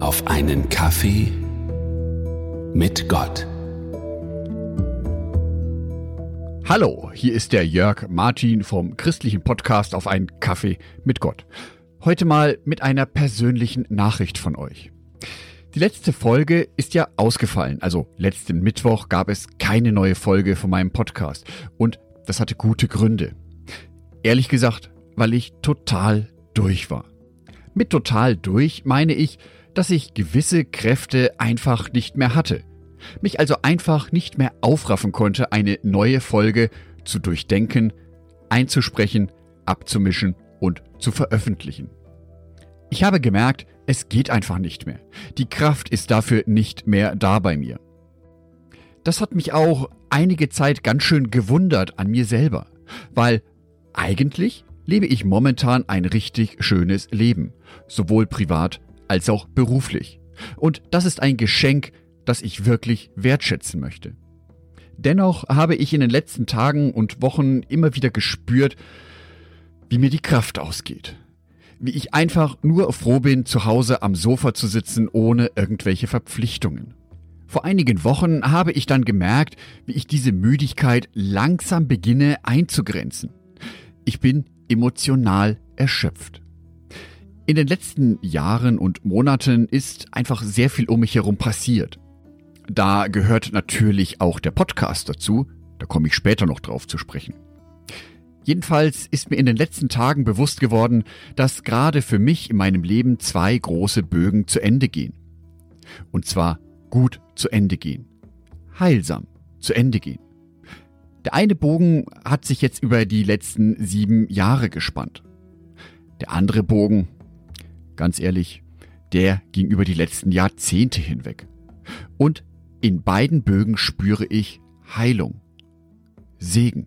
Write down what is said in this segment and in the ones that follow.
auf einen Kaffee mit Gott. Hallo, hier ist der Jörg Martin vom christlichen Podcast auf einen Kaffee mit Gott. Heute mal mit einer persönlichen Nachricht von euch. Die letzte Folge ist ja ausgefallen, also letzten Mittwoch gab es keine neue Folge von meinem Podcast und das hatte gute Gründe. Ehrlich gesagt, weil ich total durch war. Mit total durch meine ich, dass ich gewisse Kräfte einfach nicht mehr hatte. Mich also einfach nicht mehr aufraffen konnte, eine neue Folge zu durchdenken, einzusprechen, abzumischen und zu veröffentlichen. Ich habe gemerkt, es geht einfach nicht mehr. Die Kraft ist dafür nicht mehr da bei mir. Das hat mich auch einige Zeit ganz schön gewundert an mir selber, weil eigentlich lebe ich momentan ein richtig schönes Leben, sowohl privat als auch beruflich. Und das ist ein Geschenk, das ich wirklich wertschätzen möchte. Dennoch habe ich in den letzten Tagen und Wochen immer wieder gespürt, wie mir die Kraft ausgeht. Wie ich einfach nur froh bin, zu Hause am Sofa zu sitzen, ohne irgendwelche Verpflichtungen. Vor einigen Wochen habe ich dann gemerkt, wie ich diese Müdigkeit langsam beginne einzugrenzen. Ich bin emotional erschöpft. In den letzten Jahren und Monaten ist einfach sehr viel um mich herum passiert. Da gehört natürlich auch der Podcast dazu, da komme ich später noch drauf zu sprechen. Jedenfalls ist mir in den letzten Tagen bewusst geworden, dass gerade für mich in meinem Leben zwei große Bögen zu Ende gehen. Und zwar gut zu Ende gehen. Heilsam zu Ende gehen. Der eine Bogen hat sich jetzt über die letzten sieben Jahre gespannt. Der andere Bogen, ganz ehrlich, der ging über die letzten Jahrzehnte hinweg. Und in beiden Bögen spüre ich Heilung, Segen.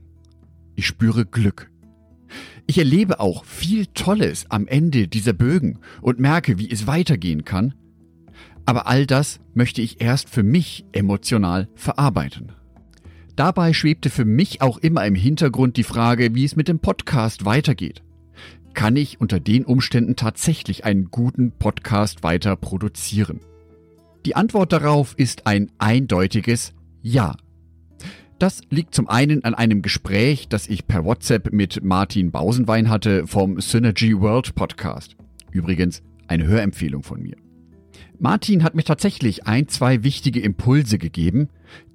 Ich spüre Glück. Ich erlebe auch viel Tolles am Ende dieser Bögen und merke, wie es weitergehen kann. Aber all das möchte ich erst für mich emotional verarbeiten. Dabei schwebte für mich auch immer im Hintergrund die Frage, wie es mit dem Podcast weitergeht. Kann ich unter den Umständen tatsächlich einen guten Podcast weiter produzieren? Die Antwort darauf ist ein eindeutiges Ja. Das liegt zum einen an einem Gespräch, das ich per WhatsApp mit Martin Bausenwein hatte vom Synergy World Podcast. Übrigens eine Hörempfehlung von mir. Martin hat mir tatsächlich ein, zwei wichtige Impulse gegeben,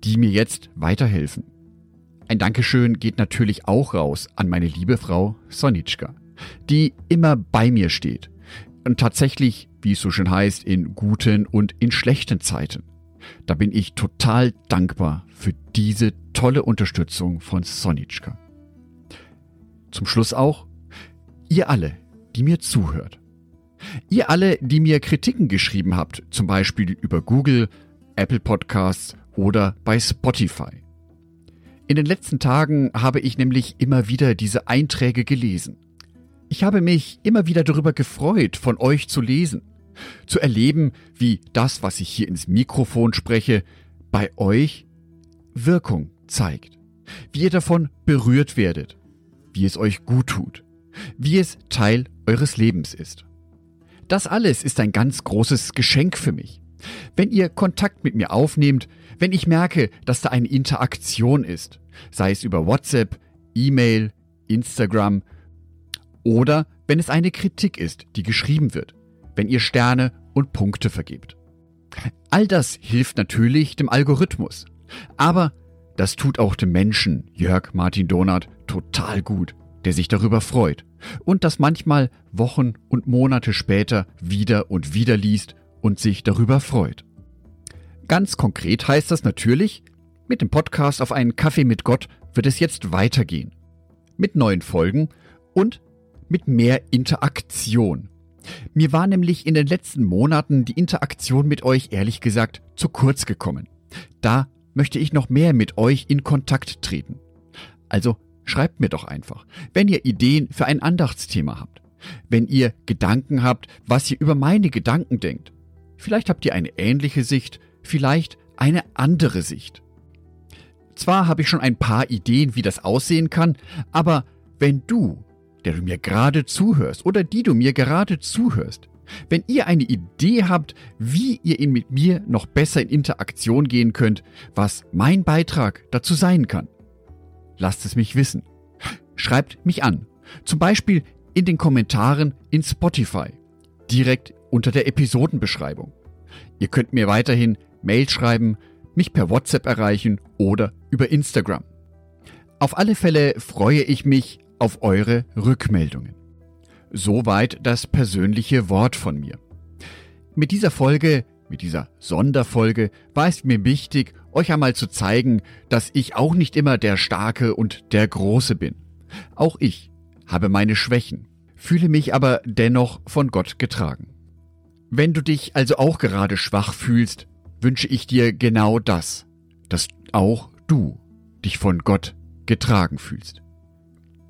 die mir jetzt weiterhelfen. Ein Dankeschön geht natürlich auch raus an meine liebe Frau Sonitschka, die immer bei mir steht und tatsächlich, wie es so schön heißt, in guten und in schlechten Zeiten. Da bin ich total dankbar für diese tolle Unterstützung von Sonitschka. Zum Schluss auch, ihr alle, die mir zuhört. Ihr alle, die mir Kritiken geschrieben habt, zum Beispiel über Google, Apple Podcasts oder bei Spotify. In den letzten Tagen habe ich nämlich immer wieder diese Einträge gelesen. Ich habe mich immer wieder darüber gefreut, von euch zu lesen, zu erleben, wie das, was ich hier ins Mikrofon spreche, bei euch Wirkung zeigt, wie ihr davon berührt werdet, wie es euch gut tut, wie es Teil eures Lebens ist. Das alles ist ein ganz großes Geschenk für mich. Wenn ihr Kontakt mit mir aufnehmt, wenn ich merke, dass da eine Interaktion ist, sei es über WhatsApp, E-Mail, Instagram oder wenn es eine Kritik ist, die geschrieben wird, wenn ihr Sterne und Punkte vergebt. All das hilft natürlich dem Algorithmus. Aber das tut auch dem Menschen, Jörg Martin Donat, total gut, der sich darüber freut und das manchmal Wochen und Monate später wieder und wieder liest und sich darüber freut. Ganz konkret heißt das natürlich, mit dem Podcast auf einen Kaffee mit Gott wird es jetzt weitergehen. Mit neuen Folgen und mit mehr Interaktion. Mir war nämlich in den letzten Monaten die Interaktion mit euch ehrlich gesagt zu kurz gekommen. Da möchte ich noch mehr mit euch in Kontakt treten. Also schreibt mir doch einfach, wenn ihr Ideen für ein Andachtsthema habt. Wenn ihr Gedanken habt, was ihr über meine Gedanken denkt. Vielleicht habt ihr eine ähnliche Sicht, vielleicht eine andere Sicht. Zwar habe ich schon ein paar Ideen, wie das aussehen kann, aber wenn du, der du mir gerade zuhörst oder die du mir gerade zuhörst, Wenn ihr eine Idee habt, wie ihr mit mir noch besser in Interaktion gehen könnt, was mein Beitrag dazu sein kann, lasst es mich wissen. Schreibt mich an. Zum Beispiel in den Kommentaren in Spotify. Direkt unter der Episodenbeschreibung. Ihr könnt mir weiterhin Mail schreiben, mich per WhatsApp erreichen oder über Instagram. Auf alle Fälle freue ich mich auf eure Rückmeldungen. Soweit das persönliche Wort von mir. Mit dieser Folge, mit dieser Sonderfolge, war es mir wichtig, euch einmal zu zeigen, dass ich auch nicht immer der Starke und der Große bin. Auch ich habe meine Schwächen, fühle mich aber dennoch von Gott getragen. Wenn du dich also auch gerade schwach fühlst, wünsche ich dir genau das, dass auch du dich von Gott getragen fühlst.